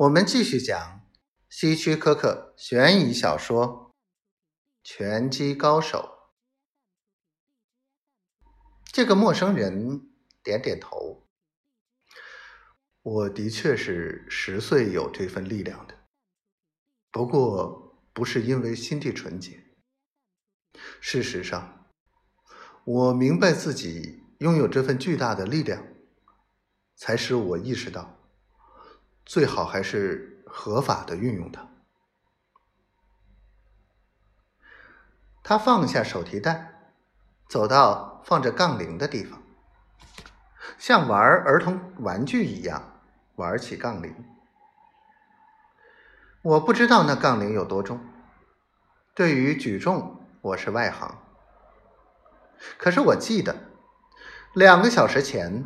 我们继续讲希区柯克悬疑小说《拳击高手》。这个陌生人点点头。我的确是十岁有这份力量的，不过不是因为心地纯洁。事实上，我明白自己拥有这份巨大的力量，才使我意识到。最好还是合法的运用它。他放下手提袋，走到放着杠铃的地方，像玩儿童玩具一样玩起杠铃。我不知道那杠铃有多重，对于举重我是外行。可是我记得，两个小时前，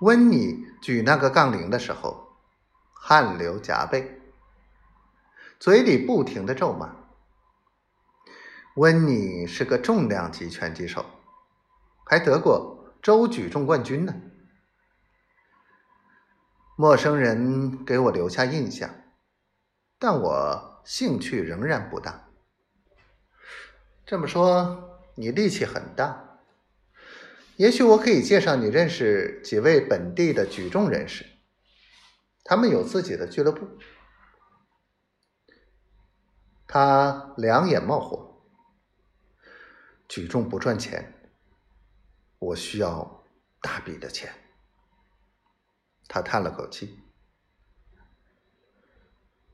温妮举那个杠铃的时候。汗流浃背，嘴里不停的咒骂。温妮是个重量级拳击手，还得过州举重冠军呢。陌生人给我留下印象，但我兴趣仍然不大。这么说，你力气很大，也许我可以介绍你认识几位本地的举重人士。他们有自己的俱乐部。他两眼冒火，举重不赚钱，我需要大笔的钱。他叹了口气。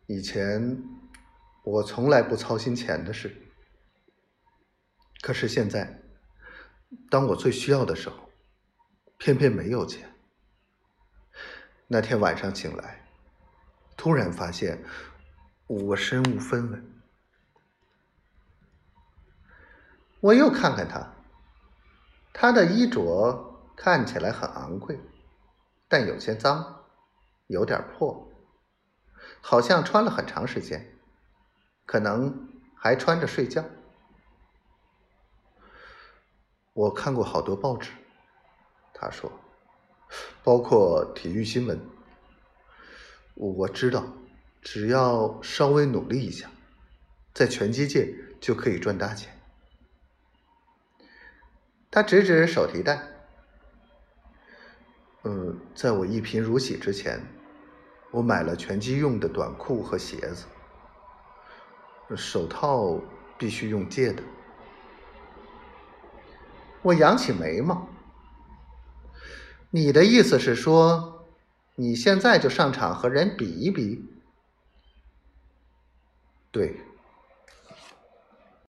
以前我从来不操心钱的事，可是现在，当我最需要的时候，偏偏没有钱。那天晚上醒来，突然发现我身无分文。我又看看他，他的衣着看起来很昂贵，但有些脏，有点破，好像穿了很长时间，可能还穿着睡觉。我看过好多报纸，他说。包括体育新闻，我知道，只要稍微努力一下，在拳击界就可以赚大钱。他指指手提袋，嗯，在我一贫如洗之前，我买了拳击用的短裤和鞋子，手套必须用借的。我扬起眉毛。你的意思是说，你现在就上场和人比一比？对。